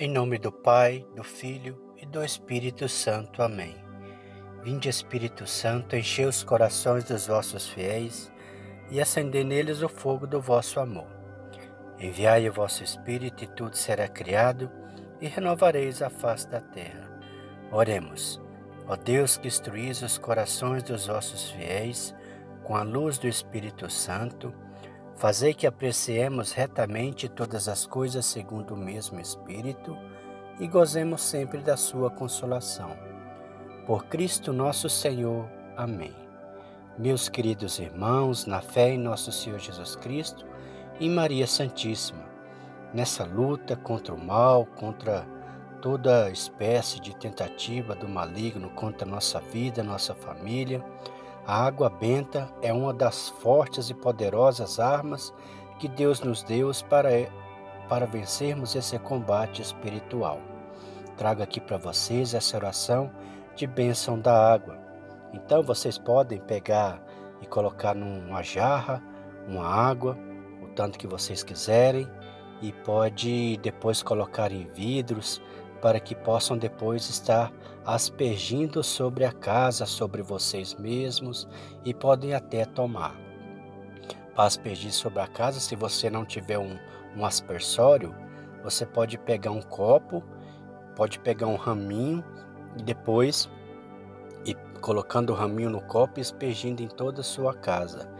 Em nome do Pai, do Filho e do Espírito Santo. Amém. Vinde, Espírito Santo, enchei os corações dos vossos fiéis e acendei neles o fogo do vosso amor. Enviai o vosso Espírito e tudo será criado e renovareis a face da terra. Oremos. Ó Deus que instruís os corações dos vossos fiéis com a luz do Espírito Santo, Fazei que apreciemos retamente todas as coisas segundo o mesmo Espírito e gozemos sempre da Sua consolação. Por Cristo nosso Senhor. Amém. Meus queridos irmãos, na fé em nosso Senhor Jesus Cristo e Maria Santíssima, nessa luta contra o mal, contra toda espécie de tentativa do maligno contra nossa vida, nossa família, a água benta é uma das fortes e poderosas armas que Deus nos deu para, para vencermos esse combate espiritual. Trago aqui para vocês essa oração de bênção da água. Então vocês podem pegar e colocar numa jarra uma água, o tanto que vocês quiserem, e pode depois colocar em vidros para que possam depois estar aspergindo sobre a casa, sobre vocês mesmos e podem até tomar. Para aspergir sobre a casa, se você não tiver um, um aspersório, você pode pegar um copo, pode pegar um raminho e depois e colocando o raminho no copo e aspergindo em toda a sua casa.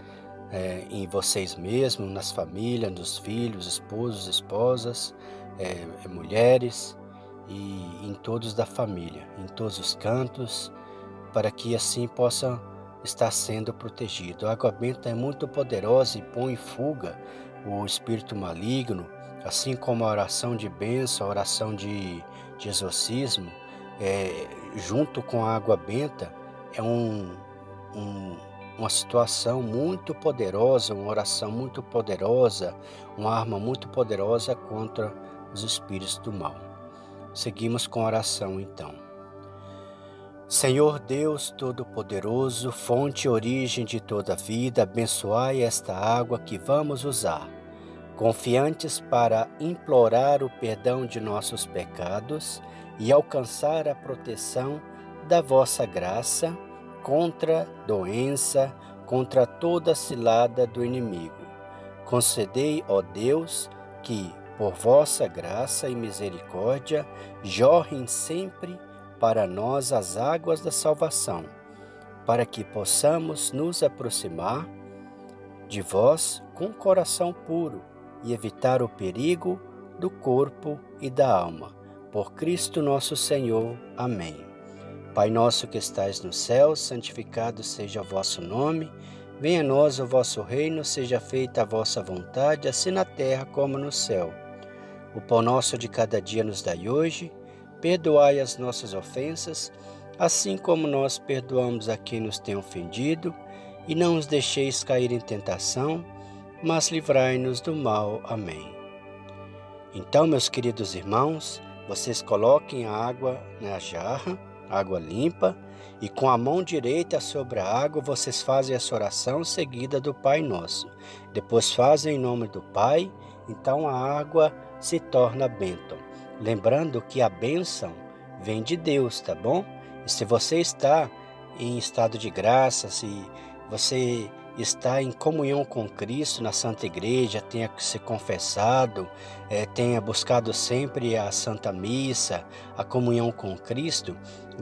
É, em vocês mesmos, nas famílias, nos filhos, esposos, esposas, é, mulheres, e em todos da família, em todos os cantos, para que assim possa estar sendo protegido. A água benta é muito poderosa e põe em fuga o espírito maligno, assim como a oração de bênção, a oração de, de exorcismo, é, junto com a água benta, é um, um, uma situação muito poderosa, uma oração muito poderosa, uma arma muito poderosa contra os espíritos do mal. Seguimos com oração então. Senhor Deus Todo-Poderoso, fonte e origem de toda vida, abençoai esta água que vamos usar, confiantes para implorar o perdão de nossos pecados e alcançar a proteção da vossa graça contra doença, contra toda cilada do inimigo. Concedei, ó Deus, que, por vossa graça e misericórdia, jorrem sempre para nós as águas da salvação, para que possamos nos aproximar de vós com coração puro e evitar o perigo do corpo e da alma. Por Cristo nosso Senhor. Amém. Pai nosso que estais no céu, santificado seja o vosso nome. Venha a nós o vosso reino, seja feita a vossa vontade, assim na terra como no céu. O pão nosso de cada dia nos dai hoje, perdoai as nossas ofensas, assim como nós perdoamos a quem nos tem ofendido, e não os deixeis cair em tentação, mas livrai-nos do mal. Amém. Então, meus queridos irmãos, vocês coloquem a água na jarra, água limpa, e com a mão direita sobre a água vocês fazem essa oração seguida do Pai Nosso. Depois fazem em nome do Pai, então a água se torna bênção. Lembrando que a bênção vem de Deus, tá bom? E se você está em estado de graça, se você está em comunhão com Cristo na Santa Igreja, tenha se confessado, é, tenha buscado sempre a Santa Missa, a comunhão com Cristo,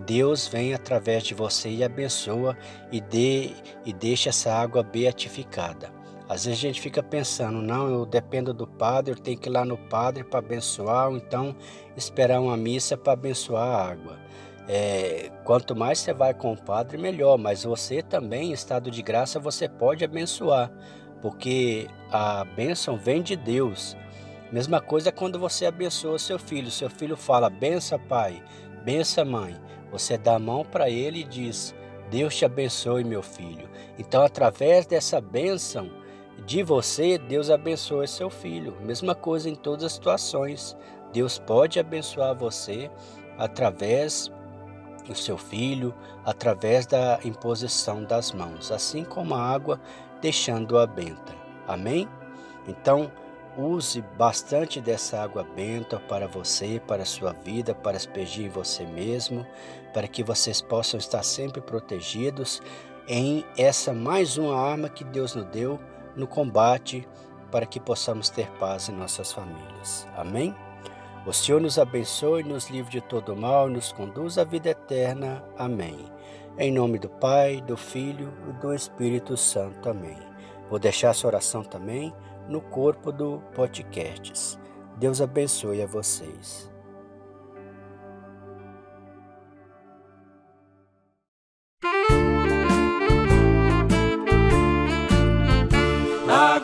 Deus vem através de você e abençoa e, dê, e deixa essa água beatificada. Às vezes a gente fica pensando, não, eu dependo do padre, eu tenho que ir lá no padre para abençoar, ou então esperar uma missa para abençoar a água. É, quanto mais você vai com o padre, melhor, mas você também, em estado de graça, você pode abençoar, porque a bênção vem de Deus. Mesma coisa quando você abençoa seu filho. Seu filho fala, bença pai, bença mãe. Você dá a mão para ele e diz, Deus te abençoe, meu filho. Então, através dessa bênção, de você, Deus abençoa seu filho. Mesma coisa em todas as situações. Deus pode abençoar você através do seu filho, através da imposição das mãos, assim como a água deixando-a benta. Amém? Então, use bastante dessa água benta para você, para a sua vida, para aspergir em você mesmo, para que vocês possam estar sempre protegidos em essa mais uma arma que Deus nos deu no combate para que possamos ter paz em nossas famílias. Amém? O Senhor nos abençoe, nos livre de todo mal, nos conduz à vida eterna. Amém. Em nome do Pai, do Filho e do Espírito Santo. Amém. Vou deixar essa oração também no corpo do podcast. Deus abençoe a vocês.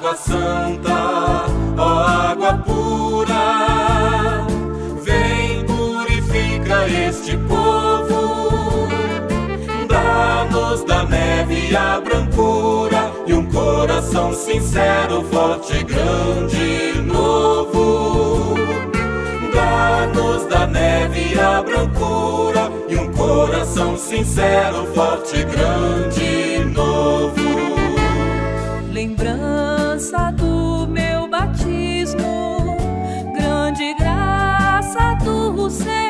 Água Santa, ó água pura, vem purifica este povo, dá-nos da neve a brancura e um coração sincero, forte, grande, novo. Dá-nos da neve a brancura e um coração sincero, forte, grande, novo. Lembrança do meu batismo, grande graça do Senhor,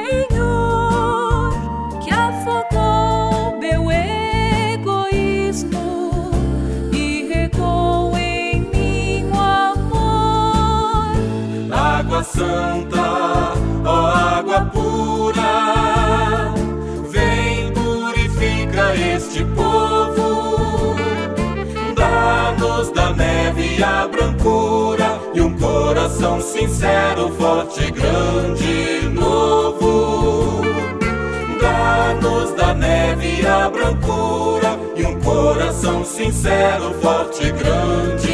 que afogou meu egoísmo e regou em mim o amor. Água santa, coração sincero, forte, grande, novo. Dá-nos da neve a brancura e um coração sincero, forte, grande,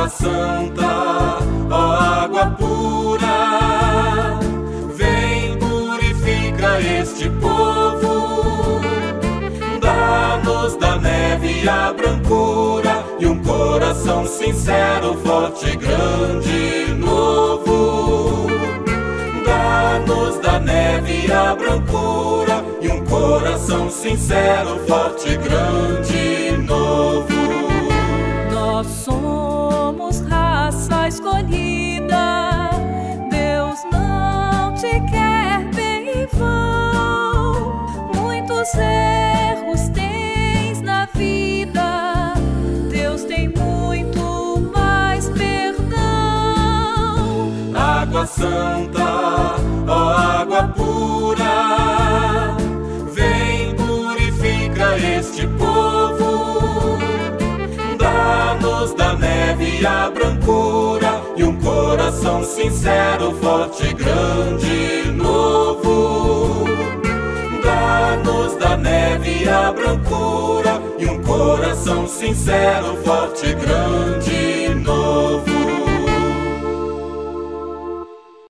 Água santa, ó água pura, vem purifica este povo. Dá-nos da neve a brancura e um coração sincero, forte, grande, novo. Dá-nos da neve a brancura e um coração sincero, forte, grande, Água santa, ó água pura, vem purifica este povo. Dá-nos da neve a brancura e um coração sincero, forte, grande, novo. Dá-nos da neve a brancura e um coração sincero, forte, grande,